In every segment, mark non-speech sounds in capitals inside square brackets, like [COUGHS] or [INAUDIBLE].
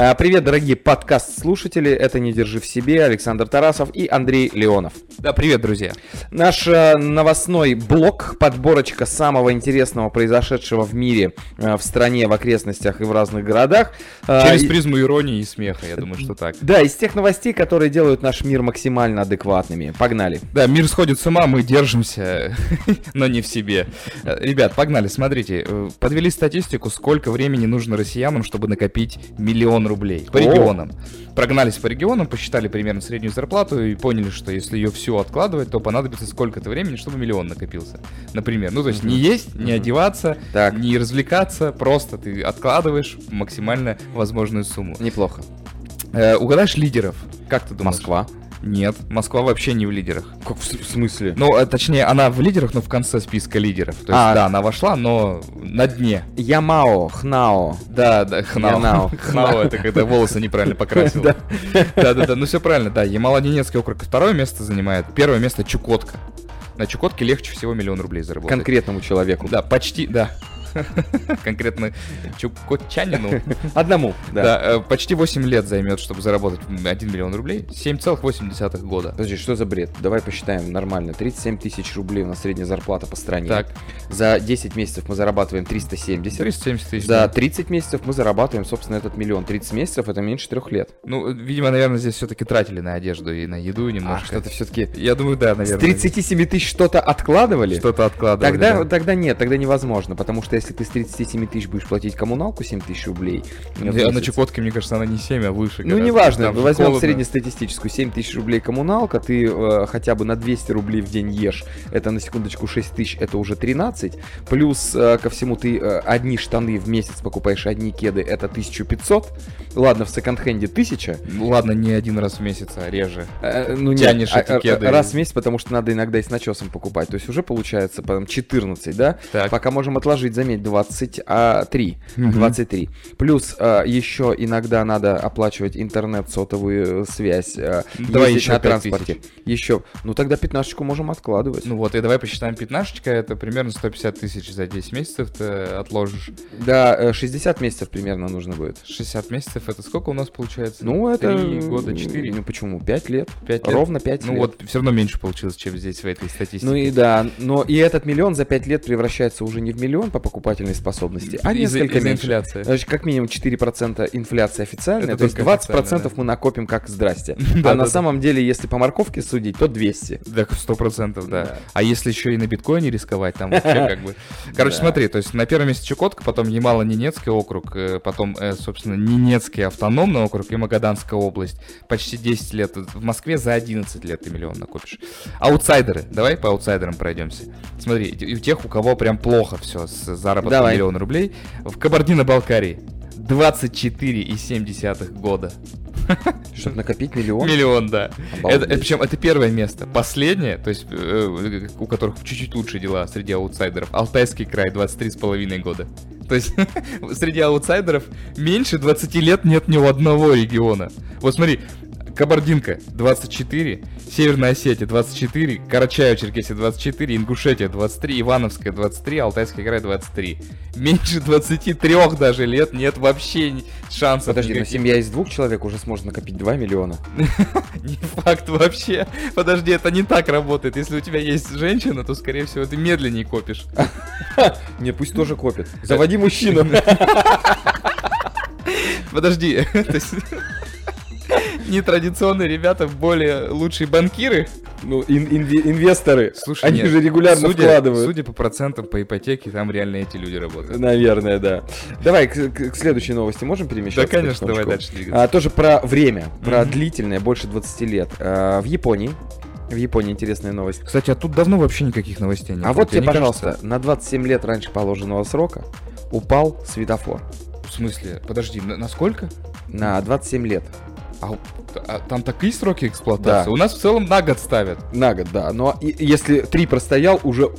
А, Привет, дорогие подкаст-слушатели. Это «Не держи в себе» Александр Тарасов и Андрей Леонов. Да, привет, друзья. Наш э, новостной блок, подборочка самого интересного, произошедшего в мире, э, в стране, в окрестностях и в разных городах. Через призму иронии и смеха, я думаю, что так. Да, из тех новостей, которые делают наш мир максимально адекватными. Погнали. Да, мир сходит с ума, мы держимся, [LAUGHS] но не в себе. Э, Ребят, погнали, смотрите. э, Подвели статистику, сколько времени нужно россиянам, чтобы накопить миллион рублей. По О. регионам. Прогнались по регионам, посчитали примерно среднюю зарплату и поняли, что если ее всю откладывать, то понадобится сколько-то времени, чтобы миллион накопился. Например. Ну, то есть не есть, не Мгм. одеваться, Так. не развлекаться, просто ты откладываешь максимально возможную сумму. Неплохо. Э, угадаешь лидеров? Как ты думаешь? Москва. Нет, Москва вообще не в лидерах. Как в, смысле? Ну, э, точнее, она в лидерах, но в конце списка лидеров. То есть, А. да, она вошла, но на дне. Ямао, Хнао. Да, да, хнау. Янау. [LAUGHS] Хнау, это когда волосы неправильно покрасил. [LAUGHS] Да. Да, да, да, ну все правильно, да. Ямало-Ненецкий округ второе место занимает, первое место Чукотка. На Чукотке легче всего миллион рублей заработать. Конкретному человеку. Да, почти, да. [LAUGHS] Конкретно чукотчанину. Одному, да. Да, э, почти 8 лет займет, чтобы заработать 1 миллион рублей. 7,8 года. Подожди, что за бред? Давай посчитаем нормально. 37 тысяч рублей у нас средняя зарплата по стране. Так. За 10 месяцев мы зарабатываем 370. 370 тысяч. За да. 30 месяцев мы зарабатываем, собственно, этот миллион. 30 месяцев это меньше трех лет. Ну, видимо, наверное, здесь все-таки тратили на одежду и на еду А немножко. что-то все-таки... Я думаю, да, С наверное. 37 тысяч что-то откладывали? Что-то откладывали. Тогда, да. тогда нет, тогда невозможно, потому что если ты с 37 тысяч будешь платить коммуналку 7 тысяч рублей... в Я месяц, на Чукотке, мне кажется, она не 7, а выше. Ну, неважно, Там возьмем холодно. среднестатистическую 7 тысяч рублей коммуналка, ты э, хотя бы на 200 рублей в день ешь, это на секундочку 6 тысяч, это уже 13, плюс э, ко всему ты э, одни штаны в месяц покупаешь, одни кеды, это 1500, ладно, в секонд-хенде 1000, Ну, Ладно, не один раз в месяц, а реже. Э, ну нет, Тянешь а, эти а, кеды. раз в месяц, потому что надо иногда и с начесом покупать. То есть уже получается потом 14, да? Так. Пока можем отложить, заметь, 23. Мгм. 23. Плюс а, еще иногда надо оплачивать интернет, сотовую связь, а, Давай еще на 5 транспорте. Еще. Ну тогда пятнашечку можем откладывать. Ну вот, и давай посчитаем пятнашечка, это примерно 150 тысяч за 10 месяцев ты отложишь. Да, э, 60 месяцев примерно нужно будет. 60 месяцев, это сколько у нас получается? Ну, это... 3 года, 4? Ну, почему? 5 лет. 5 лет? Ровно 5 Ну лет. вот, все равно меньше получилось, чем здесь в этой статистике. Ну и да, но и этот миллион за 5 лет превращается уже не в миллион по покупательной способности, а несколько из-за меньше. инфляции. Значит, как минимум 4% инфляция официальная, Это то есть только 20% официально, да. мы накопим как здрасте. [LAUGHS] А на самом деле, если по морковке судить, то 200. Да, сто процентов, да. Да. А если еще и на биткоине рисковать, там вообще [LAUGHS] как бы... Короче, смотри, то есть на первом месте Чукотка, потом Ямало-Ненецкий округ, э, потом, э, собственно, Ненецкий автономный округ и Магаданская область. Почти 10 лет. В Москве за 11 лет ты миллион накопишь. Аутсайдеры. Давай по аутсайдерам пройдемся. Смотри, у тех, у кого прям плохо все с заработком Давай. миллиона рублей. В Кабардино-Балкарии 24,7 года. Чтобы накопить миллион. Миллион, да. Обалдеть. Это, причем это первое место. Последнее, то есть э, у которых чуть-чуть лучше дела среди аутсайдеров, Алтайский край 23,5 года. То есть [LAUGHS] среди аутсайдеров меньше 20 лет нет ни у одного региона. Вот смотри, Кабардинка 24, Северная Осетия 24, Карачаево-Черкесия 24, Ингушетия 23, Ивановская 23, Алтайский край 23. Меньше 23 даже лет нет вообще шансов. Подожди, но никаких. семья из двух человек уже сможет накопить 2 миллиона. [LAUGHS] Не факт вообще. Подожди, это не так работает. Если у тебя есть женщина, то, скорее всего, ты медленнее копишь. [LAUGHS] Не, пусть тоже копит. Заводи мужчину. [LAUGHS] Подожди. Нетрадиционные ребята более лучшие банкиры. Ну, ин- инве- инвесторы. Слушай, Они нет, же регулярно судя, вкладывают. Судя по процентам по ипотеке, там реально эти люди работают. Наверное, да. Давай к, к- к следующей новости можем перемещаться? Да, конечно, давай дальше двигаться. А, тоже про время, про Мгм. длительное, больше 20 лет. А, в Японии, в Японии интересная новость. Кстати, а тут давно вообще никаких новостей нет. а вот тебе, пожалуйста, кажется? на 27 лет раньше положенного срока упал светофор. В смысле? Подожди, на, на сколько? На 27 лет. А, а там такие сроки эксплуатации? Да. У нас в целом на год ставят. На год, да. Но и- если 3 простоял, уже...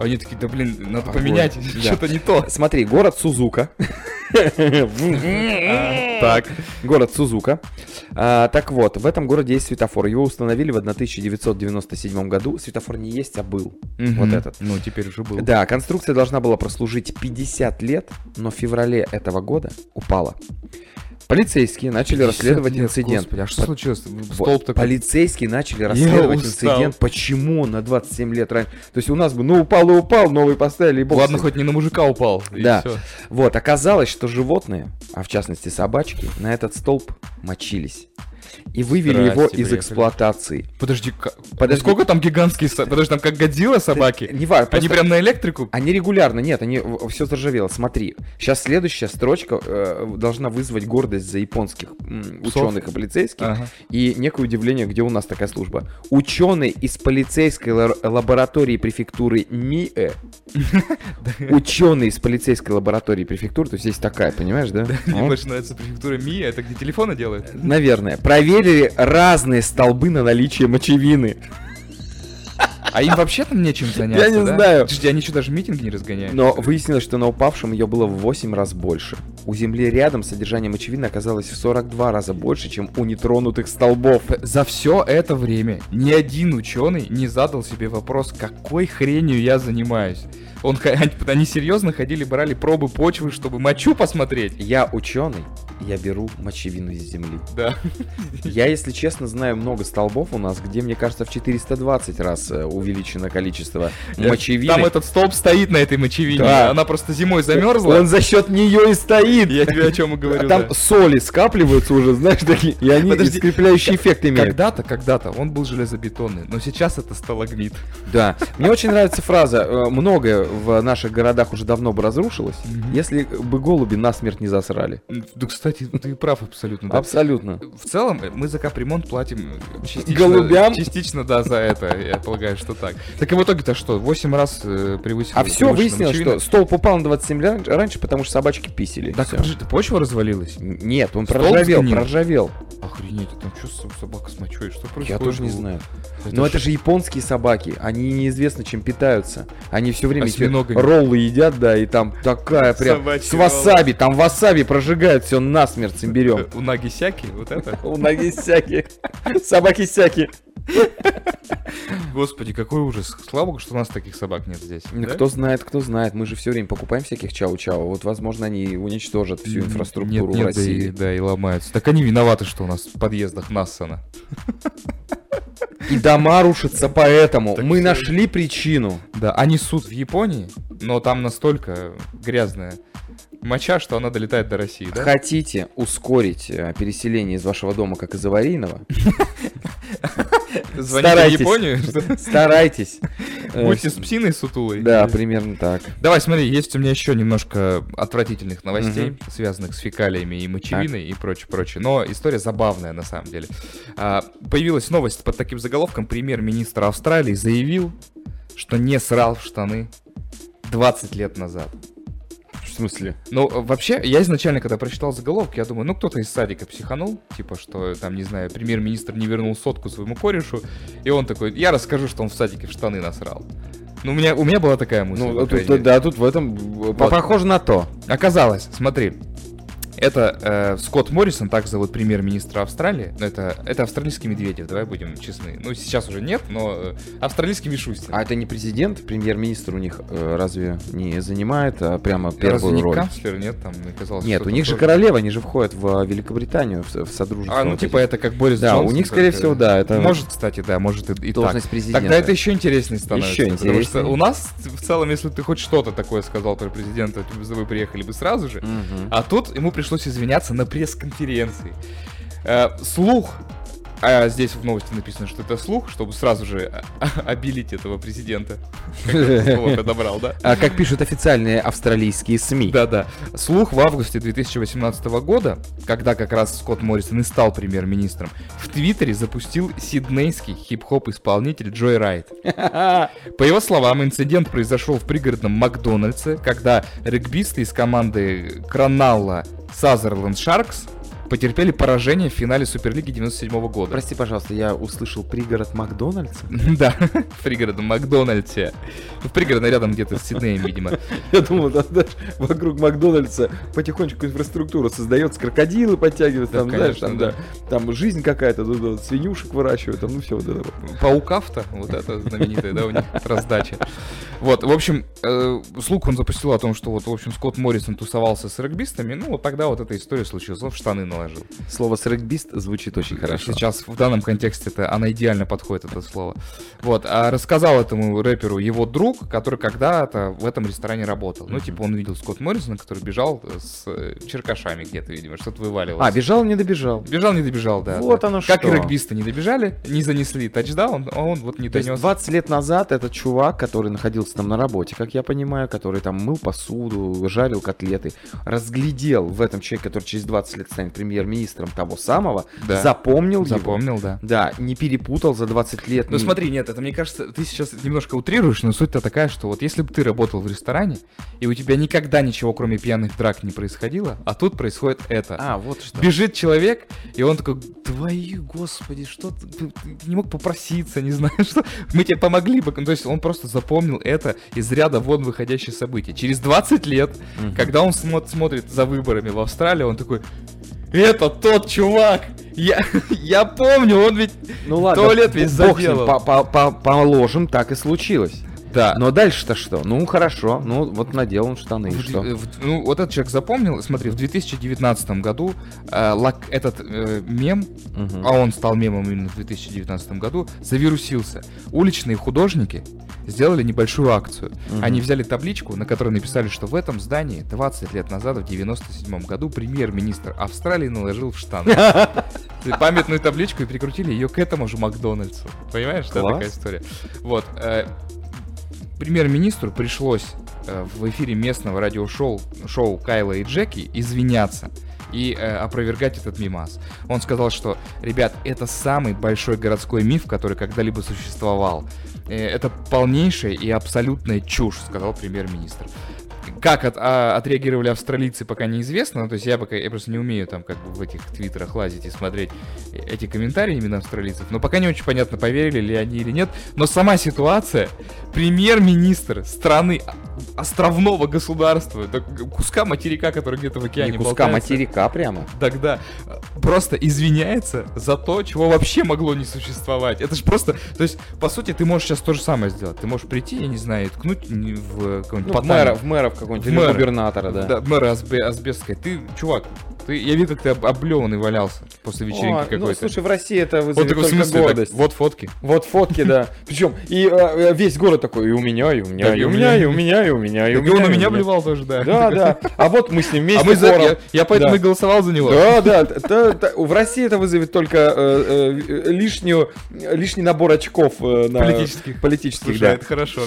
Они такие, да блин, надо Огонь. поменять, Да. [LAUGHS] что-то не то. Смотри, город Сузука. [LAUGHS] А, Так. Город Сузука. А, так вот, в этом городе есть светофор. Его установили в 1997 году. Светофор не есть, а был. Вот этот. Ну, теперь уже был. Да, конструкция должна была прослужить 50 лет, но в феврале этого года упала. Полицейские начали 50 расследовать лет, инцидент. господи, а что По- случилось? Столб такой. Полицейские начали расследовать инцидент, почему на 27 лет раньше. То есть у нас бы, ну упал и упал, новый поставили и бог Ладно, хоть не на мужика упал. Да. Вот, оказалось, что животные, а в частности собачки, на этот столб мочились. И вывели его из приехали. эксплуатации. Подожди, Подожди. сколько там гигантские со- Подожди, там как Годзилла собаки? Не важно, Они прям на электрику? Они регулярно, нет, они все заржавело. Смотри, сейчас следующая строчка э, должна вызвать гордость за японских м, ученых и полицейских Ага. и некое удивление, где у нас такая служба. Ученый из полицейской ла- лаборатории префектуры МИЭ, [LAUGHS] ученый из полицейской лаборатории префектуры, то есть есть такая, понимаешь, да? Мне больше нравится префектура Ми, это где телефоны делают? Наверное. Проверили разные столбы на наличие мочевины. А им вообще там нечем заняться, не да? знаю. Подожди, они что, даже митинги не разгоняют? Но выяснилось, что на упавшем ее было в 8 раз больше. У Земли рядом содержание мочевины оказалось в 42 раза больше, чем у нетронутых столбов. За все это время ни один ученый не задал себе вопрос, какой хренью я занимаюсь. Он, они серьезно ходили, брали пробы почвы, чтобы мочу посмотреть. Я ученый, я беру мочевину из Земли. Да. Я, если честно, знаю много столбов у нас, где, мне кажется, в 420 раз э, увеличено количество мочевины. Там этот столб стоит на этой мочевине. Да. Она просто зимой замерзла. Он за счет нее и стоит. Я тебе о чем и говорю. Там да. соли скапливаются уже, знаешь, такие, и они Подожди, скрепляющий эффект имеют. Когда-то, когда-то он был железобетонный, но сейчас это сталагмит. Да. Мне очень нравится фраза. э, Многое в наших городах уже давно бы разрушилось, если бы голуби насмерть не засрали. Да, кстати, ты прав абсолютно. да. Абсолютно. В целом, э, мы за капремонт платим частично, Голубям? частично, да, за это, я полагаю, что так. Так и в итоге-то что, 8 раз э, превысил А все выяснилось, что столб упал на 27 ра- раньше, потому что собачки писали. Так, подожди, почва развалилась? Нет, он Столб проржавел, сгнил? проржавел. Охренеть, а там что собака с мочой? Что происходит? Я тоже не знаю. Это Но ж- это же японские собаки, они неизвестно чем питаются. Они все время эти Осьминогами. роллы едят, да, и там такая прям Собачьи с васаби, там васаби прожигают все насмерть Э, берем. У Нагисяки, вот это. [LAUGHS] У ноги всякие, собаки всякие. Господи, какой ужас. Слава богу, что у нас таких собак нет здесь. да? Кто знает, кто знает. Мы же все время покупаем всяких чау-чау. Вот, возможно, они уничтожат всю инфраструктуру нет, нет, России. Да и, да, и ломаются. Так они виноваты, что у нас в подъездах Нассана. И дома рушатся поэтому. Так Мы нашли причину. Да, они суд в Японии, но там настолько грязная моча, что она долетает до России, да? Хотите ускорить э, переселение из вашего дома, как из аварийного? [LAUGHS] Звоните в Старайтесь. Японию, [LAUGHS] Старайтесь. [LAUGHS] Будьте с псиной сутулой. Да, примерно так. Давай, смотри, есть у меня еще немножко отвратительных новостей, связанных с фекалиями и мочевиной и прочее, прочее. Но история забавная на самом деле. А, появилась новость под таким заголовком. Премьер-министр Австралии заявил, что не срал в штаны 20 лет назад. Смысле? Ну, э, вообще, я изначально, когда прочитал заголовок, я думаю, ну, кто-то из садика психанул, типа, что, там, не знаю, премьер-министр не вернул сотку своему корешу, и он такой, я расскажу, что он в садике в штаны насрал. Ну, у меня, у меня была такая мысль. Ну, по тут, да, тут в этом э, по- похоже на то. Оказалось, смотри, это э, Скотт Моррисон, так зовут премьер-министра Австралии. Ну, это, это австралийский Медведев, давай будем честны. Ну, сейчас уже нет, но э, австралийский Мишустин. А это не президент, премьер-министр у них э, разве не занимает а прямо Разве первую не роль? канцлер, нет? Там казалось, Нет, у них же тоже- королева, они же входят в э, Великобританию, в, в содружество. А, ну вот типа этих. это как Борис Да, у Джонсон, них, скорее всего, да, это Может, кстати, да, может и, и должность так. президента. Тогда это еще интереснее становится. Еще Потому что интереснее. у нас в целом, если ты хоть что-то такое сказал про президента, вы приехали бы сразу же. Мгм. А тут ему пришлось извиняться на пресс-конференции. Э, слух, а здесь в новости написано, что это слух, чтобы сразу же [LAUGHS] обелить этого президента. [LAUGHS] Подобрал, да? А как пишут официальные австралийские СМИ. Да-да. Слух в августе 2018 года, когда как раз Скотт Моррисон и стал премьер-министром, в Твиттере запустил сиднейский хип-хоп-исполнитель Джой Райт. [LAUGHS] По его словам, инцидент произошел в пригородном Макдональдсе, когда регбисты из команды Краналла Сазерленд Шаркс потерпели поражение в финале Суперлиги 97 года. Прости, пожалуйста, я услышал пригород Макдональдса. [LAUGHS] Да, в пригородном Макдональдсе. В пригородном рядом где-то с Сиднеем, видимо. [LAUGHS] Я думал, да, знаешь, вокруг Макдональдса потихонечку инфраструктура создается, крокодилы подтягиваются, Да, там, знаешь, там, да. там жизнь какая-то, свинюшек выращивают, там, ну все, вот это. Паукафта, вот это знаменитая, да, у них раздача. Вот, в общем, э, слух он запустил о том, что вот, в общем, Скотт Моррисон тусовался с регбистами, ну, вот тогда вот эта история случилась, он в штаны наложил. Слово срэгбист звучит очень хорошо. Сейчас в данном контексте это она идеально подходит это слово. Вот, а рассказал этому рэперу его друг, который когда-то в этом ресторане работал. Ну, типа он видел Скотт Моррисона, который бежал с э, черкашами где-то, видимо, что-то вываливалось. А, бежал, не добежал. Бежал, не добежал, да. Вот да. оно Как что. и регбисты не добежали, не занесли тачдаун, а он вот не То донес. 20 лет назад этот чувак, который находился там на работе, как я понимаю, который там мыл посуду, жарил котлеты, разглядел в этом человеке, который через 20 лет станет премьер-министром того самого, Да. запомнил его. Запомнил, да. Да, не перепутал за 20 лет. Ну не- смотри, нет, это мне кажется, ты сейчас немножко утрируешь, но суть-то такая, что вот если бы ты работал в ресторане, и у тебя никогда ничего, кроме пьяных драк, не происходило, а тут происходит это. А, вот что. Бежит человек, и он такой, твои, господи, что ты, ты- ты не мог попроситься, не знаю, [LAUGHS] что, мы тебе помогли бы. Ну, То есть он просто запомнил это из ряда вон выходящее событие. Через 20 лет, Мгм. когда он смо- смотрит за выборами в Австралии, он такой, это тот чувак, я, [LAUGHS] я помню, он ведь Ну ладно, туалет весь ним, заделал. по- по- по- положим, так и случилось. Да. Но дальше-то что? Ну, хорошо, ну, вот надел он штаны, и В- что? в- ну, вот этот человек запомнил, смотри, в 2019 году э, лак- этот э, мем, Мгм. а он стал мемом именно в 2019 году, завирусился. Уличные художники сделали небольшую акцию. Мгм. Они взяли табличку, на которой написали, что в этом здании 20 лет назад, в 97 году, премьер-министр Австралии наложил в штаны. [LAUGHS] Памятную табличку и прикрутили ее к этому же Макдональдсу. Понимаешь, что такая история? Вот. Премьер-министру пришлось э, в эфире местного радиошоу шоу Кайла и Джеки извиняться и э, опровергать этот мимас. Он сказал, что, ребят, это самый большой городской миф, который когда-либо существовал. Э, это полнейшая и абсолютная чушь, сказал премьер-министр. Как от- а, отреагировали австралийцы, пока неизвестно. Ну, то есть я пока я просто не умею там как бы в этих твиттерах лазить и смотреть э- эти комментарии именно австралийцев. Но пока не очень понятно, поверили ли они или нет. Но сама ситуация, премьер-министр страны островного государства, куска материка, который где-то в океане Не куска болтается, материка прямо. тогда э, просто извиняется за то, чего вообще могло не существовать. Это же просто, то есть, по сути, ты можешь сейчас то же самое сделать. Ты можешь прийти, я не знаю, и ткнуть в какой-нибудь Ну, в мэра, в мэра в какого-нибудь, В мэра. губернатора, да. Да, мэра Асбе, Асбестской. Ты, чувак, ты, я видел, как ты об- облеванный валялся после вечеринки О, какой-то. Ну, слушай, в России это вот вызовет такой, в только смысле, так, гордость. вот фотки. Вот фотки, да. [LAUGHS] Причем и э, э, весь город такой, и у меня, и у меня, и у меня, и у меня, и у меня, и у меня. он на у меня блевал тоже, да. Да, да. А вот мы с ним вместе А мы за... я, поэтому и голосовал за него. Да, да, в России это вызовет только э, э, лишнюю, лишний набор очков на Политических. политических, Слушай, да. это хорошо,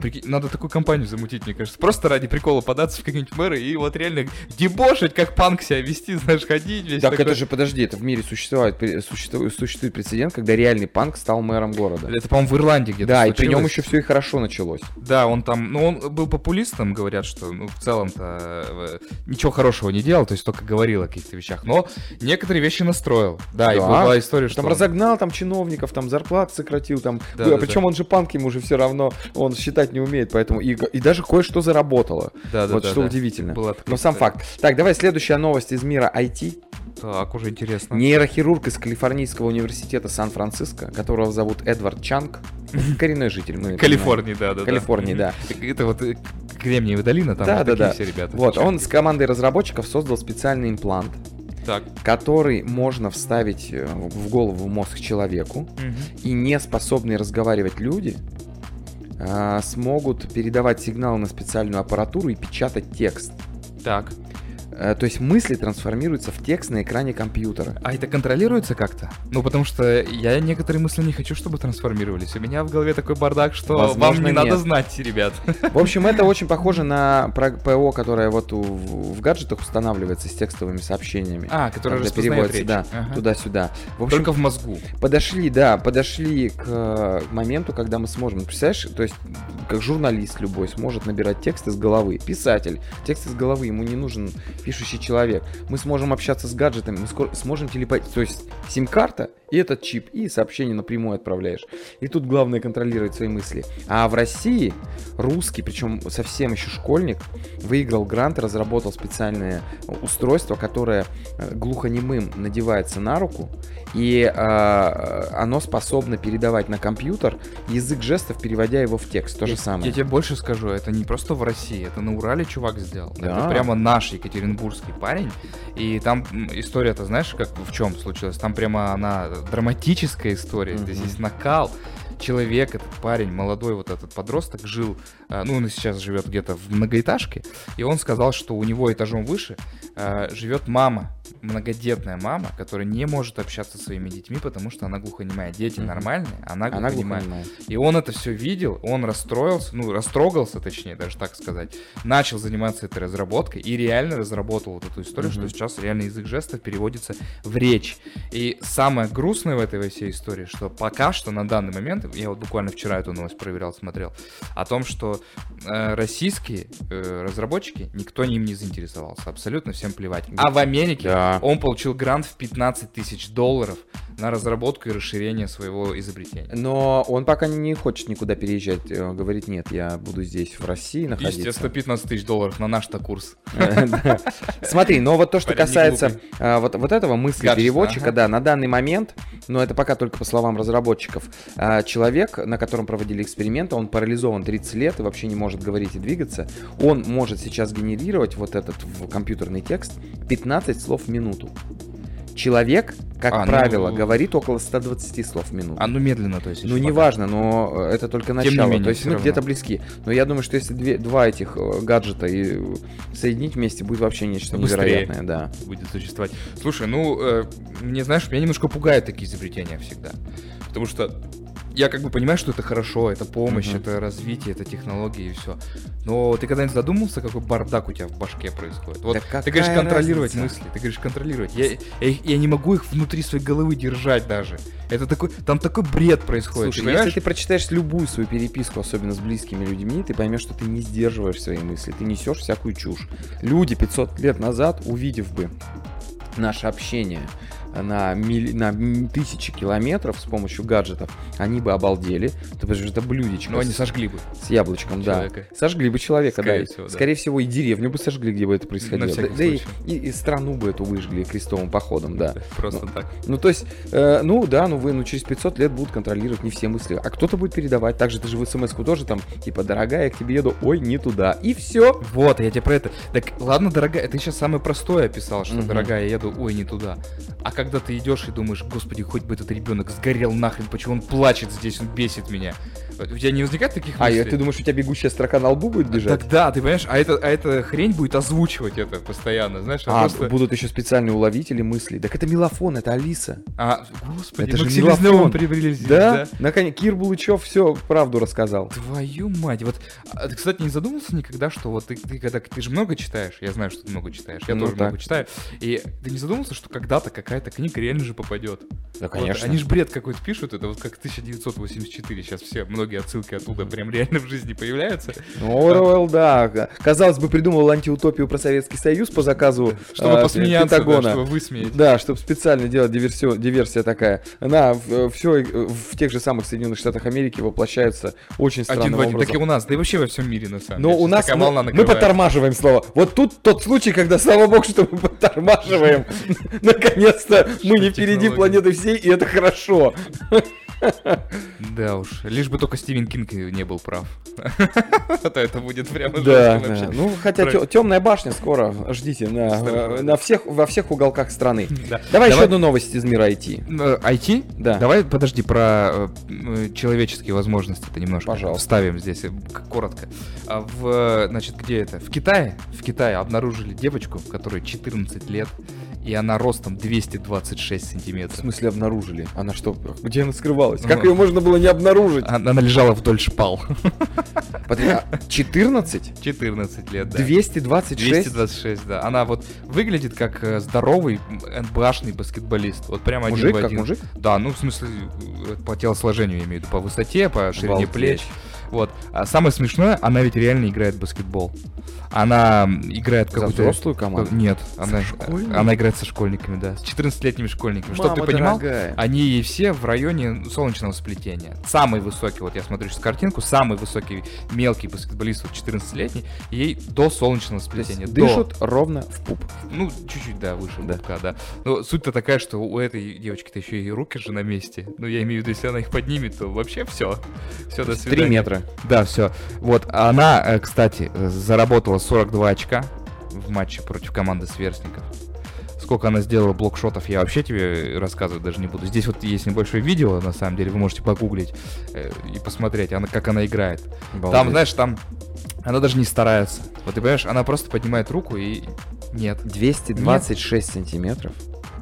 прикинь, надо такую компанию замутить, мне кажется. Просто ради прикола податься в какие-нибудь мэры и вот реально дебошить, как панк себя вести, знаешь, ходить весь Так такой. это же, подожди, это в мире существует, существует, существует прецедент, когда реальный панк стал мэром города. Это, по-моему, в Ирландии где-то Да, и при нем случилось. еще все и хорошо началось. Да, он там, ну, он был популистом, говорят, что, ну, в целом-то э, ничего хорошего не делал, то есть только говорил о каких-то вещах, но некоторые вещи настроил. Да, и Да. была история, что... Там он- разогнал там чиновников, там зарплаты сократил, там. Да, а да, причем он же панк, ему уже все равно, он считать не умеет, поэтому и, и даже кое-что заработало. Да, да, вот да, что да. удивительно. Была Но сам факт. Так, давай следующая новость из мира IT. Так, уже интересно. Нейрохирург из Калифорнийского университета Сан-Франциско, которого зовут Эдвард Чанг, [LAUGHS] коренной житель. мы Калифорнии, да, да. Калифорнии, да. Это вот э, Кремниевая долина, там Да, да, да. все ребята. Вот, он с командой разработчиков создал специальный имплант, Так. который можно вставить э, в голову в мозг человеку, и не способные разговаривать люди а, смогут передавать сигналы на специальную аппаратуру и печатать текст. Так. Э, То есть мысли трансформируются в текст на экране компьютера. А это контролируется как-то? Ну, потому что я некоторые мысли не хочу, чтобы трансформировались. У меня в голове такой бардак, что вам Возможно, не надо нет. знать, ребят. В общем, это очень похоже на ПО, которое вот у- в, гаджетах устанавливается с текстовыми сообщениями. А, распознает переводится, речь. да, Ага. туда-сюда. В общем, Только в мозгу. подошли, да, подошли к э, моменту, когда мы сможем, представляешь, то есть как журналист любой сможет набирать текст из головы, писатель, текст из головы, ему не нужен пишущий человек. Мы сможем общаться с гаджетами, мы скоро сможем телепать, то есть сим-карта и этот чип, и сообщение напрямую отправляешь. И тут главное контролировать свои мысли. А в России русский, причем совсем еще школьник, выиграл грант, разработал специальное устройство, которое э, глухонемым надевается на руку, и э, оно способно передавать на компьютер язык жестов, переводя его в текст. То же я, самое. Я тебе больше скажу, это не просто в России, это на Урале чувак сделал. Да. Это прямо наш оренбургский парень. И там история-то, знаешь, как в чем случилась? Там прямо она драматическая история. Mm-hmm. Здесь есть накал человек, этот парень, молодой вот этот подросток, жил, э, ну, он сейчас живет где-то в многоэтажке, и он сказал, что у него этажом выше э, живет мама, многодетная мама, которая не может общаться со своими детьми, потому что она глухонемая. Дети mm-hmm. нормальные, она глухонемая. Она глухонемая. И он это все видел, он расстроился, ну, растрогался, точнее, даже так сказать, начал заниматься этой разработкой и реально разработал вот эту историю, mm-hmm. что сейчас реально язык жестов переводится в речь. И самое грустное в этой всей истории, что пока что на данный момент, я вот буквально вчера эту новость проверял, смотрел, о том, что э, российские э, разработчики, никто им не заинтересовался, абсолютно всем плевать. А в Америке да. он получил грант в 15 тысяч долларов на разработку и расширение своего изобретения. Но он пока не хочет никуда переезжать, э, говорит, нет, я буду здесь, в России находиться. Естественно, 15 тысяч долларов на наш-то курс. [LAUGHS] Смотри, но вот то, что касается а, вот этого мысли переводчика, да, на данный момент, но это пока только по словам разработчиков, а, человек, на котором проводили эксперименты, он парализован 30 лет и вообще не может говорить и двигаться, он может сейчас генерировать вот этот компьютерный текст 15 слов в минуту. Человек, как а, правило, ну... говорит около 120 слов в минуту. А ну медленно, то есть. Ну неважно, но э, это только начало. менее, то есть мы где-то близки. Но я думаю, что если две, два этих э, гаджета и соединить вместе, будет вообще нечто Быстрее невероятное, да. Будет существовать. Слушай, ну э, мне знаешь, меня немножко пугают такие изобретения всегда. Потому что я как бы понимаю, что это хорошо, это помощь, uh-huh. это развитие, это технологии и все. Но ты когда-нибудь задумался, какой бардак у тебя в башке происходит? Вот да ты говоришь контролировать разница? мысли, ты говоришь контролировать. Я, я, я не могу их внутри своей головы держать даже. Это такой, там такой бред происходит. Слушай, если ты прочитаешь любую свою переписку, особенно с близкими людьми, ты поймешь, что ты не сдерживаешь свои мысли, ты несешь всякую чушь. Люди 500 лет назад, увидев бы наше общение, на, милли, на тысячи километров с помощью гаджетов, они бы обалдели. Потому что это блюдечко. Ну, они сожгли бы. С яблочком, человека. да. Сожгли бы человека, Скорее да. Всего, да. Скорее всего, и деревню бы сожгли, где бы это происходило. Да, да и, и, и страну бы эту выжгли крестовым походом, да. [LAUGHS] Просто ну, так. Ну, то есть, э, ну, да, ну, вы ну, через 500 лет будут контролировать не все мысли. А кто-то будет передавать. Также ты же в смс-ку тоже там, типа, дорогая, я к тебе еду, ой, не туда. И все. Вот, я тебе про это. Так, ладно, дорогая, ты сейчас самое простое описал, что, угу. дорогая, я еду, ой, не туда. А когда ты идешь и думаешь, господи, хоть бы этот ребенок сгорел нахрен, почему он плачет здесь, он бесит меня. У тебя не возникает таких мыслей? А ты думаешь, у тебя бегущая строка на лбу будет бежать? Так да, ты понимаешь, а, это, а эта хрень будет озвучивать это постоянно, знаешь? А, просто... будут еще специальные уловители мыслей. Так это Мелофон, это Алиса. А, господи, это же Мелофон. приобрели здесь, да? да? Наконец, Кир Булычев все правду рассказал. Твою мать, вот, а ты, кстати, не задумывался никогда, что вот ты, ты когда, ты же много читаешь, я знаю, что ты много читаешь, я ну, тоже так. много читаю, и ты не задумывался, что когда-то какая-то книга реально же попадет? Да, конечно. Вот, они же бред какой-то пишут, это вот как 1984, сейчас все, многие отсылки оттуда прям реально в жизни появляются. Ну, Оруэлл, да. Казалось бы, придумал антиутопию про Советский Союз по заказу Чтобы э, посмеяться, Пентагона. Да, чтобы высмеять. Да, чтобы специально делать диверсию, диверсия такая. Она в, все в тех же самых Соединенных Штатах Америки воплощается очень странным Один в один, так и у нас, да и вообще во всем мире, на самом Но деле. Но у нас мы, мы подтормаживаем слово. Вот тут тот случай, когда, слава богу, что мы подтормаживаем. [LAUGHS] Наконец-то мы не впереди планеты всей, и это хорошо. Да уж, лишь бы только Стивен Кинг не был прав. [LAUGHS] А то это будет прямо Да, да. Ну, хотя темная башня скоро, ждите, на, на всех, во всех уголках страны. [LAUGHS] Да. Давай, Давай еще одну новость из мира IT. IT? Э, да. Давай, подожди, про э, человеческие возможности это немножко Пожалуйста. вставим здесь, э, коротко. А в, значит, где это? В Китае? В Китае обнаружили девочку, которой 14 лет, и она ростом 226 сантиметров. В смысле обнаружили? Она что, где она скрывалась? Как ну, ее можно было не обнаружить? Она, она лежала вдоль шпал. [LAUGHS] 14? 14 лет, да. 226? 226, да. Она вот выглядит как э, здоровый НБАшный баскетболист. Вот прямо мужик, один в один. как мужик? Да, ну в смысле э, по телосложению имею в виду, по высоте, по ширине Балдеть. плеч. Вот. А самое смешное, она ведь реально играет в баскетбол. Она играет как За взрослую команду? Нет, она, она играет со школьниками, да. С 14-летними школьниками. Чтобы ты понимал, дорогая. они все в районе солнечного сплетения. Самый высокий, вот я смотрю сейчас картинку, самый высокий мелкий баскетболист, вот 14-летний, ей до солнечного сплетения. До. Дышат ровно в пуп. Ну, чуть-чуть, да, выше да. пупка, да. Но суть-то такая, что у этой девочки-то еще и руки же на месте. Ну, я имею в виду, если она их поднимет, то вообще все. Все, до свидания. Три метра. Да, все. Вот, она, э, кстати, заработала 42 очка в матче против команды сверстников. Сколько она сделала блокшотов, я вообще тебе рассказывать даже не буду. Здесь вот есть небольшое видео, на самом деле, вы можете погуглить э, и посмотреть, она, как она играет. Обалдеть. Там, знаешь, там она даже не старается. Вот ты понимаешь, она просто поднимает руку и нет. 226 сантиметров.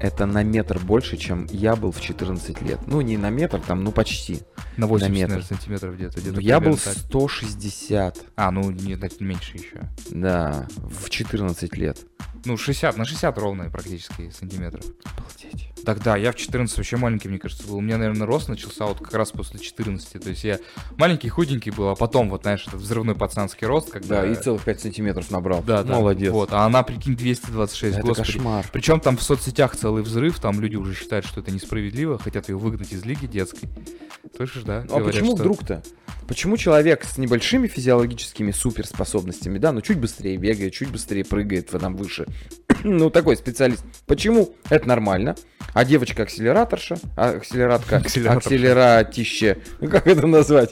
Это на метр больше, чем я был в 14 лет. Ну, не на метр, там, ну, почти. На 80 метр. наверное, сантиметров где-то. где-то Ну, я был так. 160, А, ну, не, так меньше еще. да, в 14 лет. Ну, 60, на 60 ровно практически сантиметров. Обалдеть. Так да, я в 14 вообще маленький, мне кажется, был. У меня, наверное, рост начался вот как раз после 14. То есть я маленький, худенький был, а потом вот, знаешь, этот взрывной пацанский рост, когда... Да, и целых 5 сантиметров набрал. Да, да. Молодец. Вот, а она, прикинь, 226, Это господи. кошмар. Причем там в соцсетях целый взрыв, там люди уже считают, что это несправедливо, хотят ее выгнать из лиги детской. Слышишь, да? Ну, а Говорят, почему что- вдруг-то? Почему человек с небольшими физиологическими суперспособностями, да, ну чуть быстрее бегает, чуть быстрее прыгает, там выше, [COUGHS] ну такой специалист. Почему? Это нормально. А девочка акселераторша, а акселератка, акселератище, ну как это назвать?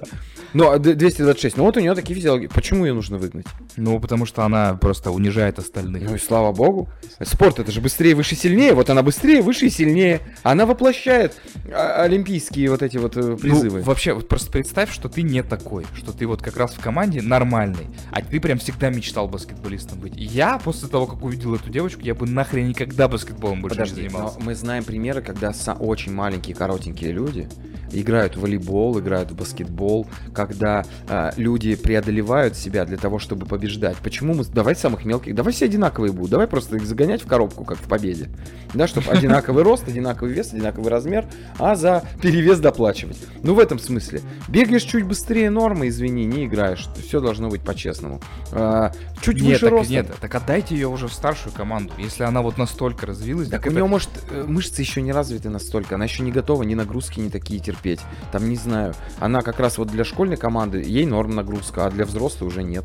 Ну, а д- 226, ну вот у нее такие физиологии. Почему ее нужно выгнать? Ну, потому что она просто унижает остальных. Ну и слава богу. Спорт это же быстрее, выше, сильнее. Вот она быстрее, выше и сильнее. Она воплощает а, олимпийские вот эти вот э, призывы. Ну, вообще, вот просто представь, что ты не такой, что ты вот как раз в команде нормальный, а ты прям всегда мечтал баскетболистом быть. Я после того, как увидел эту девочку, я бы нахрен никогда баскетболом больше Подожди, не занимался. мы знаем примеры, когда очень маленькие, коротенькие люди играют в волейбол, играют в баскетбол, когда а, люди преодолевают себя для того, чтобы побеждать. Почему мы... Давай самых мелких, давай все одинаковые будут, давай просто их загонять в коробку, как в победе. Да, чтобы одинаковый рост, одинаковый вес, одинаковый размер, а за перевес доплачивать. Ну, в этом смысле. Бегаешь чуть быстрее нормы, извини, не играешь. Все должно быть по-честному. А, чуть Нет, выше так, роста. нет, так отдайте ее уже в старшую команду. Если она вот настолько развилась, Так у это- нее, может, э, мышцы еще не развиты настолько. Она еще не готова ни нагрузки, ни такие терпеть. Там, не знаю. Она как раз вот для школьной команды, ей норм нагрузка, а для взрослой уже нет.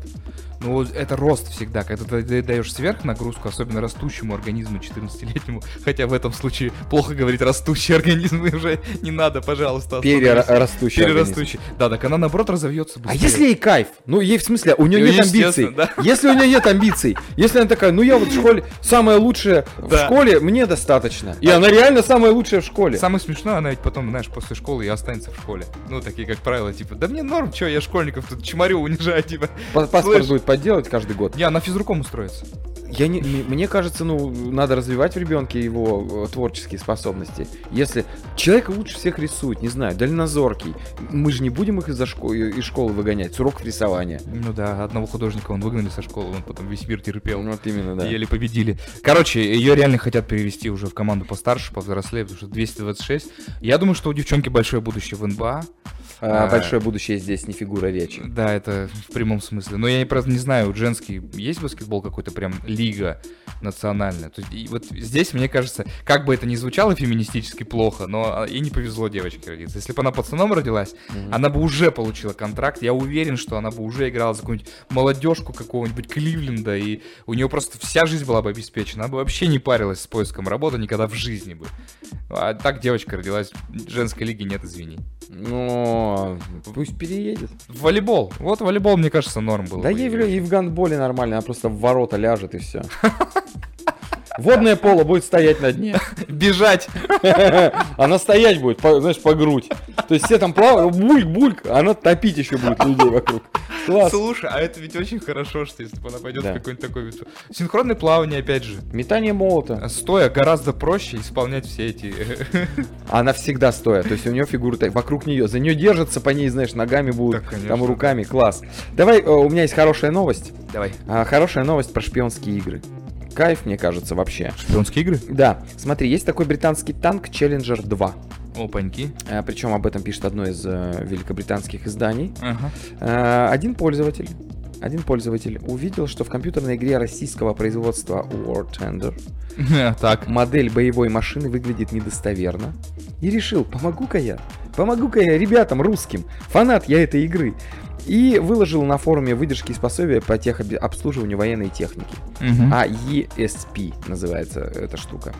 Ну, вот это рост всегда, когда ты да- даешь сверхнагрузку, особенно растущему организму 14-летнему, [LAUGHS] хотя в этом случае плохо говорить растущий организм, [LAUGHS] уже не надо, пожалуйста. Перерастущий. Перерастущий. Да, так она наоборот разовьется А быстрее. если ей кайф? Ну, ей в смысле, у нее Ну, нет амбиций. да. [LAUGHS] Если у нее нет амбиций, если она такая, ну я вот в школе самая лучшая в школе, мне достаточно. И она реально самая лучшая в школе. Самое смешное, она ведь потом, знаешь, после школы и останется в школе. Ну, такие, как правило, типа, да мне норм, что я школьников тут чморю, унижаю, типа. Па- Паспорт будет подделать каждый год. Не, она физруком устроится. Я не, мне кажется, ну, надо развивать в ребенке его э, творческие способности. Если человека лучше всех рисует, не знаю, дальнозоркий, мы же не будем их из-за шко- из школы выгонять с уроков рисования. Ну да, одного художника он выгнали со школы, он потом весь мир терпел. Вот именно, да. Еле победили. Короче, ее реально хотят перевести уже в команду постарше, повзрослее, потому что 226. Я думаю, что у девчонки большое будущее в НБА. А, А, большое будущее здесь не фигура речи. Да, это в прямом смысле. Но я не- просто не знаю, вот женский есть баскетбол какой-то прям лига национальная. То есть, и вот здесь, мне кажется, как бы это ни звучало феминистически плохо, но а, ей не повезло девочке родиться. Если бы она пацаном родилась, Мгм. она бы уже получила контракт. Я уверен, что она бы уже играла за какую-нибудь молодежку какого-нибудь Кливленда, и у нее просто вся жизнь была бы обеспечена. Она бы вообще не парилась с поиском работы никогда в жизни бы. А так девочка родилась, женской лиги нет, извини. Ну, пусть переедет. В волейбол. Вот волейбол, мне кажется, норм был. Да ей в, и в гандболе нормально, она просто в ворота ляжет и все. [LAUGHS] Водное поло будет стоять на дне. [LAUGHS] Бежать! [LAUGHS] Она стоять будет, по- знаешь, по грудь. То есть все там плавают, бульк-бульк, а она топить еще будет людей вокруг. Класс. Слушай, а это ведь очень хорошо, что если бы она пойдет Да. в какой-нибудь такой вид. Синхронное плавание, опять же. Метание молота. Стоя гораздо проще исполнять все эти... [LAUGHS] Она всегда стоя, то есть у нее фигура вокруг нее, за нее держатся, по ней, знаешь, ногами будут, конечно, там да. руками, класс. Давай, э, у меня есть хорошая новость. Давай. А, Хорошая новость про шпионские игры. Кайф, мне кажется, вообще. Шпионские игры? Да, смотри, есть такой британский танк Challenger 2. Опаньки. А, Причем об этом пишет одно из э, великобританских изданий. Ага. А, Один пользователь, один пользователь увидел, что в компьютерной игре российского производства War Tender Так. модель боевой машины выглядит недостоверно и решил, помогу-ка я, помогу-ка я ребятам русским, фанат я этой игры. И выложил на форуме выдержки и пособия по техобслуживанию военной техники. Мгм. А ESP называется эта штука.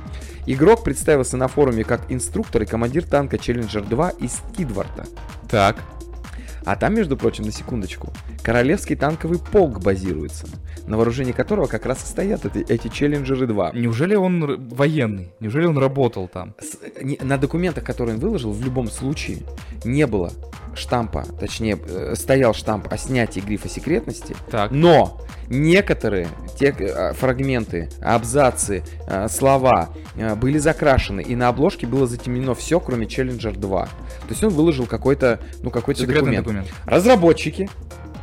Игрок представился на форуме как инструктор и командир танка Challenger 2 из Тидварта. Так. А там, между прочим, на секундочку, Королевский танковый полк базируется, на вооружении которого как раз и стоят эти, эти Челленджеры 2. Неужели он военный? Неужели он работал там? С- не- на документах, которые он выложил, в любом случае не было штампа, точнее, э, стоял штамп о снятии грифа секретности, Так. но некоторые те э, фрагменты, абзацы, э, слова э, были закрашены, и на обложке было затемнено все, кроме Challenger 2. То есть он выложил какой-то, ну, какой-то Секретный документ. Документ. Разработчики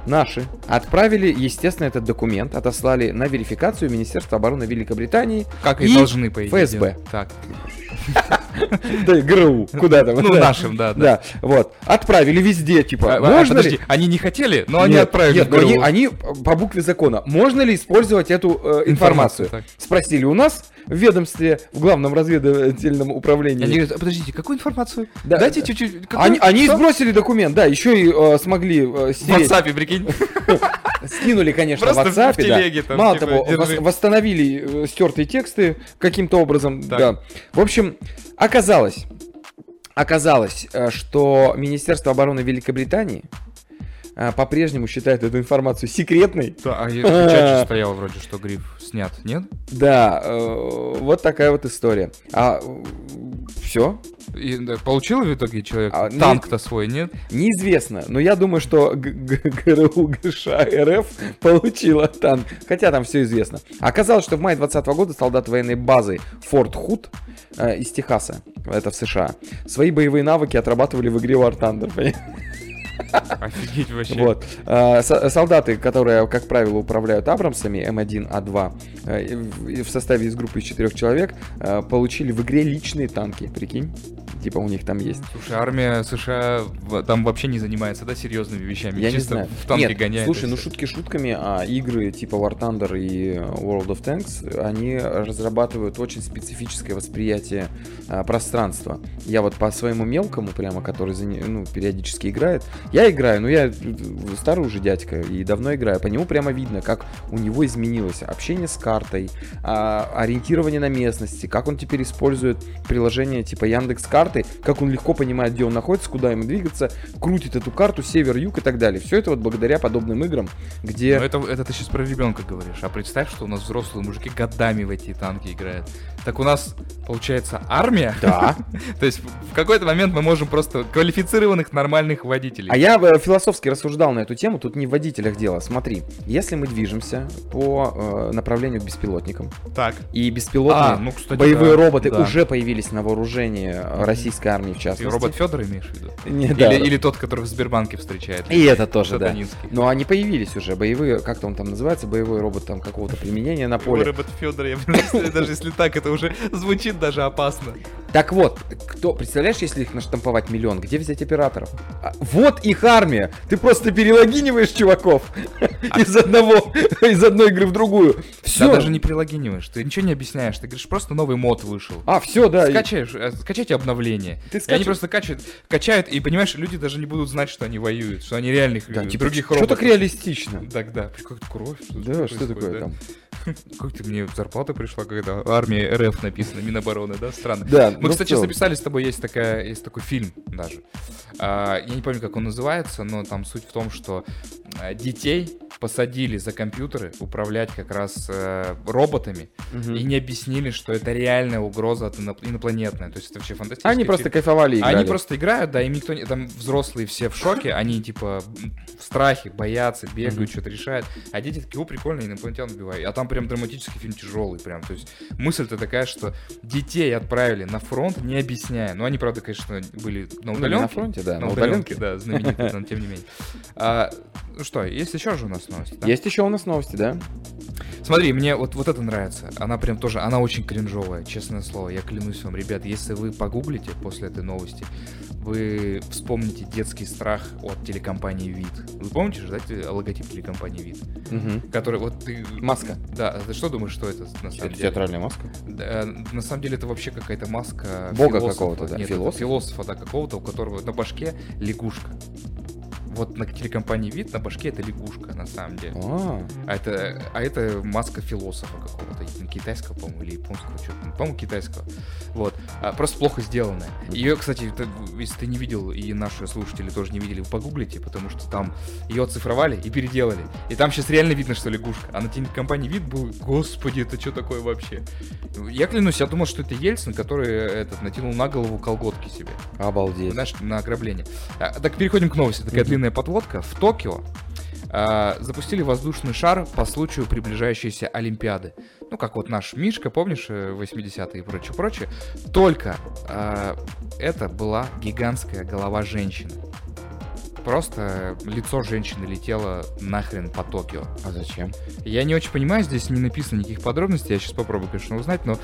наши отправили, естественно, этот документ, отослали на верификацию в Министерство обороны Великобритании, Как и, И должны, по идее. ФСБ. Так. [LAUGHS] да, ГРУ, куда там. Ну, нашим, да, да. Вот. Отправили везде, типа, А, а, можно ли... они не хотели, но они отправили ГРУ. они по букве закона. Можно ли использовать эту э, информацию? Спросили у нас в ведомстве, в главном разведывательном управлении. Они говорят, «А подождите, какую информацию? Да, Дайте да. чуть-чуть. какую- Они, они что?» сбросили документ, да, еще и э, смогли э, В стереть. WhatsApp, прикинь. [LAUGHS] Скинули, конечно, Просто в в WhatsApp, да. телеге там, Мало типа, того, держи. вос- восстановили э, стертые тексты каким-то образом, Так. да. В общем, оказалось, оказалось, э, что Министерство обороны Великобритании э, по-прежнему считает эту информацию секретной. Да, а я- в чате стоял вроде, что гриф снят, нет? Да, э, вот такая вот история. А все, И, да, получил в итоге человек А, танк-то свой, нет? неизвестно, но я думаю, что ГРУ ГШ РФ получила танк, хотя там все известно. Оказалось, что в мае 2020 года солдаты военной базы Форт Худ э, из Техаса, это в США, свои боевые навыки отрабатывали в игре War Thunder. понимаете? [LAUGHS] [LAUGHS] Офигеть вообще. Вот. А, со- Солдаты, которые, как правило, управляют Абрамсами М1, А2, э, в- составе из группы из четырех человек, э, получили в игре личные танки, прикинь? Типа у них там есть. Слушай, армия США там вообще не занимается, да, серьезными вещами? Я не Чисто знаю. в танке Нет, гоняет. слушай, ну шутки шутками, а игры типа War Thunder и World of Tanks, они разрабатывают очень специфическое восприятие а, пространства. Я вот по своему мелкому, прямо, который не- ну, периодически играет, я играю, ну я старый уже дядька и давно играю, по нему прямо видно, как у него изменилось общение с картой, а, ориентирование на местности, как он теперь использует приложение типа Яндекс карты, как он легко понимает, где он находится, куда ему двигаться, крутит эту карту север, юг и так далее. Все это вот благодаря подобным играм, где... Ну, это, это ты сейчас про ребенка говоришь. А представь, что у нас взрослые мужики годами в эти танки играют. Так у нас, получается, армия. Да. [LAUGHS] То есть в какой-то момент мы можем просто квалифицированных нормальных водителей. А я э, философски рассуждал на эту тему, тут не в водителях дело. Смотри, если мы движемся по э, направлению к беспилотникам, Так. и беспилотные А, ну, кстати, боевые да, роботы да. уже появились на вооружении э, российской армии в Ты частности. робот Федор имеешь в виду? Не, Или, да. или тот, который в Сбербанке встречает. И это тоже, да. Но они появились уже, боевые, как-то он там называется, боевой робот там какого-то применения на поле. робот Федор, я [LAUGHS] даже если так, это уже звучит даже опасно. Так вот, кто, представляешь, если их наштамповать миллион, где взять операторов? А, вот их армия! Ты просто перелогиниваешь чуваков из одного, из одной игры в другую. Все. Да даже не прилогиниваешь, ты ничего не объясняешь, ты говоришь, просто новый мод вышел. А, все, да. и- Скачаешь, э, скачайте обновление. Ты И они просто качают, качают, и понимаешь, люди даже не будут знать, что они воюют, что они реальных Да, типа, других что роботов. так реалистично? Так, да, как кровь. Да, что такое там? [LAUGHS] Как ты мне зарплата пришла, когда армия РФ написано, Минобороны, да? Странно. Да, Мы, ну, кстати, записали с тобой, есть, такая, есть такой фильм даже. А, я не помню, как он называется, но там суть в том, что а, детей посадили за компьютеры управлять как раз э, роботами Мгм. и не объяснили, что это реальная угроза от иноп- инопланетная. То есть это вообще фантастический Они просто фильм. кайфовали играли. Они просто играют, да, им никто не... Там взрослые все в шоке, они типа в страхе, боятся, бегают, Мгм. что-то решают. А дети такие, о, прикольно, инопланетян убивают. А там прям драматический фильм тяжелый прям. То есть мысль-то такая, что детей отправили на фронт, не объясняя. Ну, они, правда, конечно, были на Ну, удаленке. на фронте, да, на на удаленке. да, знаменитые, но тем не менее. А, ну что, есть еще же у нас новости? да? Есть еще у нас новости, да? Смотри, мне вот, вот это нравится. Она прям тоже, она очень кринжовая, честное слово. Я клянусь вам, ребят, если вы погуглите после этой новости, вы вспомните детский страх от телекомпании ВИД. Вы помните же, да, логотип телекомпании ВИД? Мгм. Который вот ты... Маска. Да, ты что думаешь, что это на самом Это деле? театральная маска. Да, на самом деле это вообще какая-то маска Бога какого-то, да, Нет, это философа? философа, да, какого-то, у которого на башке лягушка. Вот на телекомпании вид на башке это лягушка, на самом деле. А, А это, а это маска философа какого-то, китайского, по-моему, или японского, что-то, по-моему, китайского. Вот. А, просто плохо сделанная. Ее, кстати, ты- если ты не видел, и наши слушатели тоже не видели, вы погуглите, потому что там ее оцифровали и переделали. И там сейчас реально видно, что лягушка. А на телекомпании вид был, господи, это что такое вообще? Я клянусь, я думал, что это Ельцин, который этот, натянул на голову колготки себе. обалдеть. Знаешь, на ограбление. А, так переходим к новости. Такая Мгм. Длинная подводка. В Токио а, запустили воздушный шар по случаю приближающейся Олимпиады. Ну, как вот наш Мишка, помнишь, э, 80-е и прочее, прочее. Только а, это была гигантская голова женщины. Просто лицо женщины летело нахрен по Токио. А зачем? Я не очень понимаю, здесь не написано никаких подробностей, я сейчас попробую, конечно, узнать, но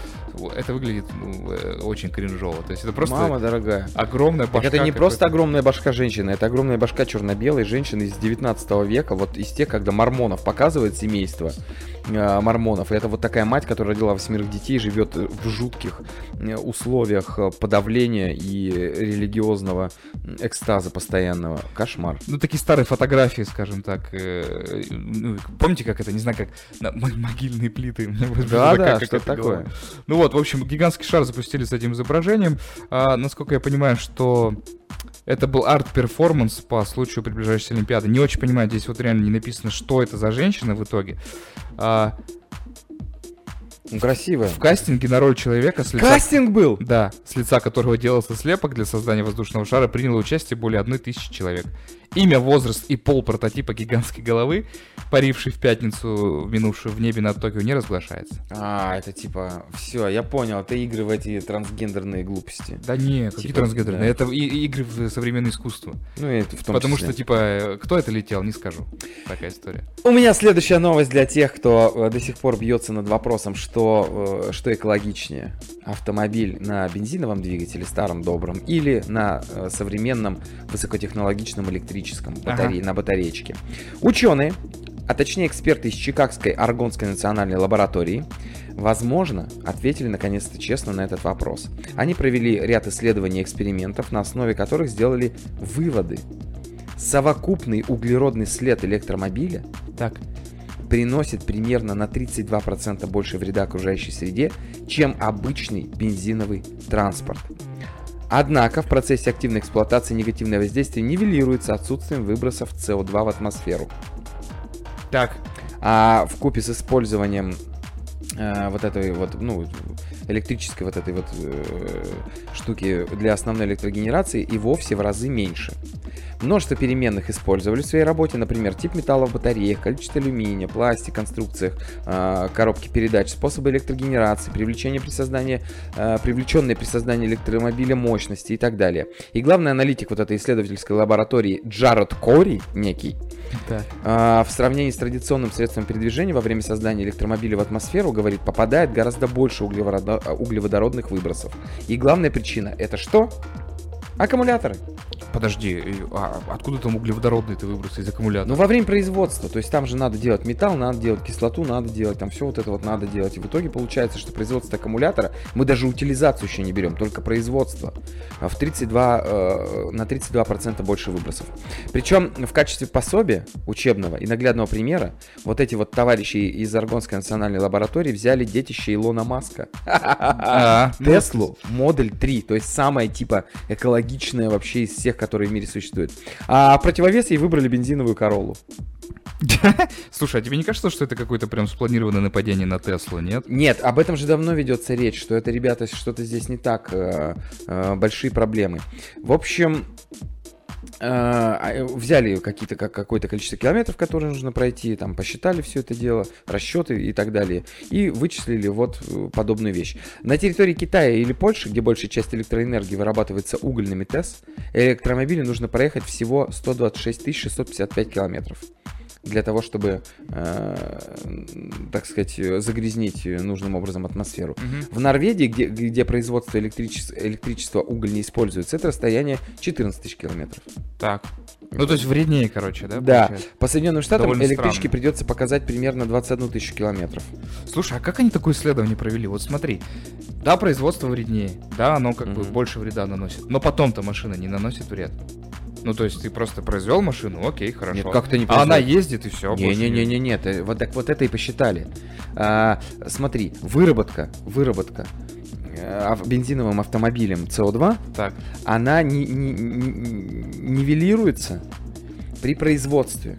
это выглядит ну, э, очень кринжово. То есть это просто Мама дорогая. огромная Так башка. это не просто огромная башка женщины, это огромная башка черно-белой женщины из 19 века, вот из тех, когда мормонов показывает семейство э, мормонов. И это вот такая мать, которая родила восьмерых детей, живет в жутких э, условиях подавления и религиозного экстаза постоянного. Кошмар. Ну, такие старые фотографии, скажем так. э, ну, помните, как это, не знаю, как на мо- могильные плиты. Да, да, что какая-то такое. голова. Ну вот, в общем, гигантский шар запустили с этим изображением. А, насколько я понимаю, что это был арт-перформанс по случаю приближающейся Олимпиады. Не очень понимаю, здесь вот реально не написано, что это за женщина в итоге. А, красивая. в кастинге на роль человека с лица... Кастинг был! Да, с лица которого делался слепок для создания воздушного шара приняло участие более одной тысячи человек. Имя, возраст и пол прототипа гигантской головы, парившей в пятницу, минувшую в небе над Токио, не разглашается. А, это типа, все, я понял, это игры в эти трансгендерные глупости. Да не, какие Типа, трансгендерные. да. Это и- игры в современное искусство. Ну, и это в том Потому числе. что, типа, кто это летел, не скажу. Такая история. У меня следующая новость для тех, кто э, до сих пор бьется над вопросом, что, э, что экологичнее. Автомобиль на бензиновом двигателе, старом добром, или на э, современном высокотехнологичном электрическом батарее, на батареечке. Ученые, а точнее эксперты из Чикагской Аргонской национальной лаборатории, возможно, ответили наконец-то честно на этот вопрос. Они провели ряд исследований и экспериментов, на основе которых сделали выводы. Совокупный углеродный след электромобиля Так. приносит примерно на 32% больше вреда окружающей среде, чем обычный бензиновый транспорт. Однако в процессе активной эксплуатации негативное воздействие нивелируется отсутствием выбросов СО2 в атмосферу. Так. А в купе с использованием э, вот этой вот, ну, электрической вот этой вот э, штуки для основной электрогенерации и вовсе в разы меньше. Множество переменных использовали в своей работе, например, тип металла в батареях, количество алюминия, пластик, конструкциях, э, коробки передач, способы электрогенерации, привлечение при создании, э, привлеченные при создании электромобиля мощности и так далее. И главный аналитик вот этой исследовательской лаборатории Джаред Кори, некий, Так. а, в сравнении с традиционным средством передвижения во время создания электромобиля в атмосферу, говорит, попадает гораздо больше а, углеводородных выбросов. И главная причина это что? Аккумуляторы. Подожди, а откуда там углеводородные-то выбросы из аккумулятора? Ну, во время производства, то есть там же надо делать металл, надо делать кислоту, надо делать, там все вот это вот надо делать. И в итоге получается, что производство аккумулятора, мы даже утилизацию еще не берем, только производство, а в 32, э, на 32% больше выбросов. Причем в качестве пособия учебного и наглядного примера вот эти вот товарищи из Аргонской национальной лаборатории взяли детище Илона Маска. А, ну, Теслу Модель 3, то есть самая типа экологичная вообще из всех, которые в мире существуют. А в противовес ей выбрали бензиновую Короллу. [LAUGHS] Слушай, а тебе не кажется, что это какое-то прям спланированное нападение на Теслу, нет? Нет, об этом же давно ведется речь, что это, ребята, что-то здесь не так, э, э, большие проблемы. В общем, взяли какие-то, как, какое-то количество километров, которые нужно пройти, там посчитали все это дело, расчеты и так далее, и вычислили вот э, подобную вещь. На территории Китая или Польши, где большая часть электроэнергии вырабатывается угольными ТЭС, электромобилю нужно проехать всего 126 655 километров для того, чтобы, э, так сказать, загрязнить нужным образом атмосферу. В Норвегии, где, где производство электричес- электричества уголь не используется, это расстояние 14 тысяч километров. Так. Ну, то есть вреднее, короче, да? Да, получается? по Соединенным Штатам Довольно электричке странно. придется показать примерно 21 тысячу километров. Слушай, а как они такое исследование провели? Вот смотри, да, производство вреднее, да, оно как бы Мгм. больше вреда наносит, но потом-то машина не наносит вред. Ну, то есть ты просто произвел машину, окей, хорошо. Нет, как ты не А она произвел? ездит и все. Не-не-не, нет, э, вот так вот это и посчитали. А, смотри, выработка, выработка э, бензиновым автомобилем CO2, Так, она не, не- не- нивелируется при производстве.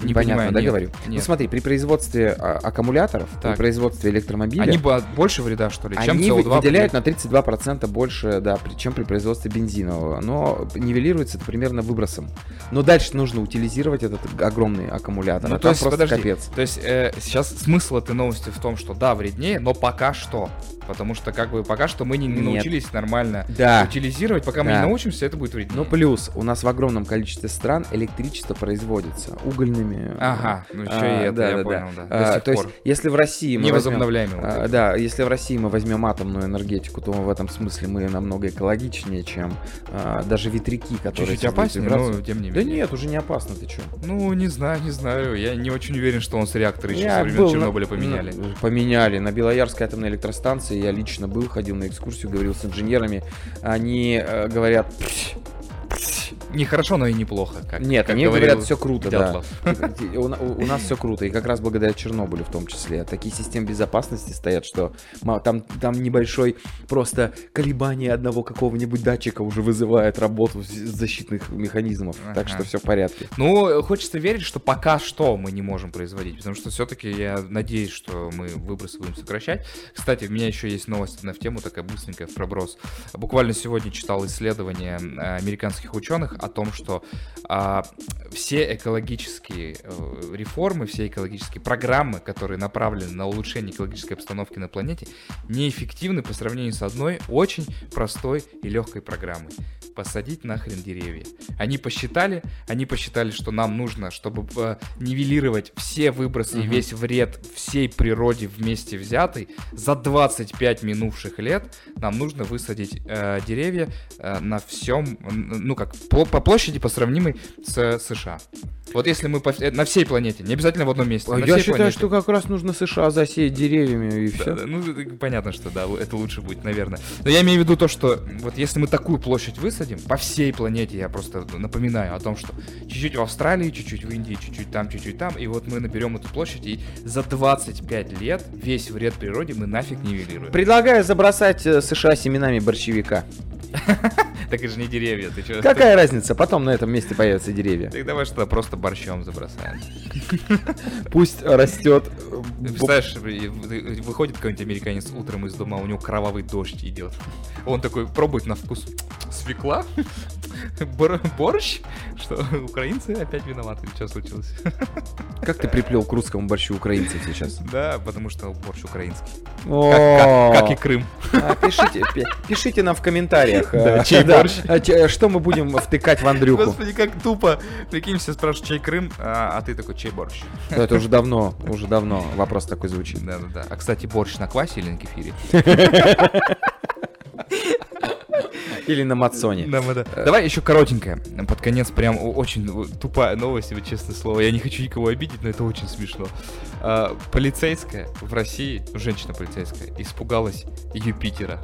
Не Непонятно, понимаю, да, нет, говорю? Ну нет. смотри, при производстве а, аккумуляторов, при Так. производстве электромобиля, они больше вреда, что ли, чем они вы- CO2? выделяют на 32% больше, да, при- чем при производстве бензинового. Но нивелируется это примерно выбросом. Но дальше нужно утилизировать этот огромный аккумулятор. Ну, а то есть, просто подожди, капец. То есть э, сейчас смысл этой новости в том, что да, вреднее, но пока что. Потому что как бы пока что мы не, не научились нормально Да. утилизировать. Пока мы Да. не научимся, это будет вреднее. Ну, плюс, у нас в огромном количестве стран электричество производится угольными. Ага, ну еще А, и это, да, я да, понял, да. да. А, то пор. есть, если в России мы возьмем, Невозобновляемый. вот а, да, если в России мы возьмем атомную энергетику, то в этом смысле мы намного экологичнее, чем а, даже ветряки, которые Чуть-чуть опаснее, вибрацию. но тем не Да менее. нет, уже не опасно, ты что? Ну, не знаю, не знаю. Я не очень уверен, что он с реактора еще со времен был на- Чернобыля поменяли. поменяли. На Белоярской атомной электростанции я лично был, ходил на экскурсию, говорил с инженерами. Они э, говорят... «Пф, пф». Нехорошо, но и неплохо. Как, Нет, как они говорят, все круто, да. Дятлов. [LAUGHS] У, у- у нас все круто, и как раз благодаря Чернобылю в том числе. Такие системы безопасности стоят, что там, там небольшой просто колебание одного какого-нибудь датчика уже вызывает работу защитных механизмов. Так Ага. что все в порядке. Ну, хочется верить, что пока что мы не можем производить, потому что все-таки я надеюсь, что мы выбросы будем сокращать. Кстати, у меня еще есть новость на в тему, такая быстренькая в проброс. Буквально сегодня читал исследование э, американских ученых о том, что а, все экологические э, реформы, все экологические программы, которые направлены на улучшение экологической обстановки на планете, неэффективны по сравнению с одной очень простой и легкой программой. Посадить нахрен деревья. Они посчитали, они посчитали, что нам нужно, чтобы э, нивелировать все выбросы и весь вред всей природе вместе взятый, за 25 минувших лет нам нужно высадить э, деревья э, на всем, ну как, по, по площади, по сравнимой с США. Вот если мы по, э, на всей планете, не обязательно в одном месте, А Я считаю, планете. что как раз нужно США засеять деревьями и Да, все. да, ну, это понятно, что да, это лучше будет, наверное. Но я имею в виду то, что вот если мы такую площадь высадим, по всей планете, я просто напоминаю о том, что чуть-чуть в Австралии, чуть-чуть в Индии, чуть-чуть там, чуть-чуть там, и вот мы наберем эту площадь, и за 25 лет весь вред природе мы нафиг нивелируем. Предлагаю забросать э, США семенами борщевика. [LAUGHS] Так это же не деревья, ты что? Какая разница? Потом на этом месте появятся деревья. Так давай что просто борщом забросаем. Пусть растет. э, Представляешь, вы- вы- выходит какой-нибудь американец утром из дома, у него кровавый дождь идет. Он такой пробует на вкус свекла, Бор- борщ, что украинцы опять виноваты, что случилось? Как ты приплел к русскому борщу украинцев сейчас? Да, потому что борщ украинский. Как, и Крым. а, Пишите, пи- пишите нам в комментариях, Да, э, чей да, а, что мы будем втыкать в Андрюху. Господи, как тупо. Прикинь, все спрашивают, чей Крым, а, а ты такой, чей борщ? Ну, Это уже давно, уже давно вопрос такой звучит. Да-да-да. А, кстати, борщ на квасе или на кефире? Или на Матсоне. Да, да. Давай еще коротенькое. Под конец прям очень тупая новость, вот честное слово. Я не хочу никого обидеть, но это очень смешно. А, полицейская в России, женщина полицейская, испугалась Юпитера.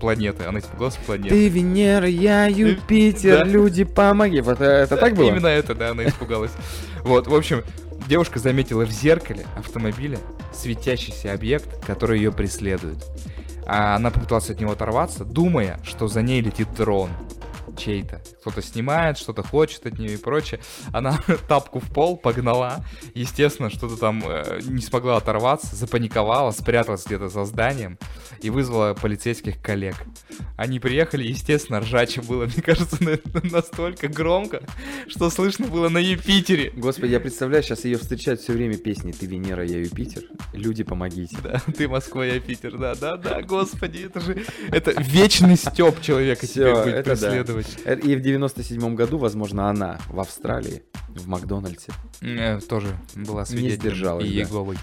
Планеты. Она испугалась планеты. Ты Венера, я Юпитер, Да. люди, помоги. Вот э, это так было? Именно это, да, она испугалась. Вот, в общем, девушка заметила в зеркале автомобиля светящийся объект, который ее преследует. А она попыталась от него оторваться, думая, что за ней летит дрон чей-то. Кто-то снимает, что-то хочет от нее и прочее. Она [LAUGHS] тапку в пол погнала. Естественно, что-то там э, не смогла оторваться, запаниковала, спряталась где-то за зданием и вызвала полицейских коллег. Они приехали, естественно, ржаче было, [LAUGHS] мне кажется, на- настолько громко, что слышно было на Юпитере. Господи, я представляю, сейчас ее встречают все время песни «Ты Венера, я Юпитер». Люди, помогите. Да, ты Москва, я Питер, да, да, да, господи, это же, это вечный степ человека Всё, теперь будет преследовать. Э, И в 97 году, возможно, она в Австралии, в Макдональдсе. Э, тоже была свидетелем сдержалась, и да. Еговой.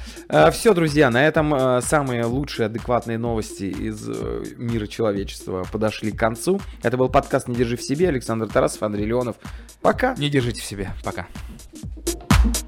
все, друзья, на этом э, самые лучшие адекватные новости из э, мира человечества подошли к концу. Это был подкаст «Не держи в себе». Александр Тарасов, Андрей Леонов. Пока. Не держите в себе, пока. Thank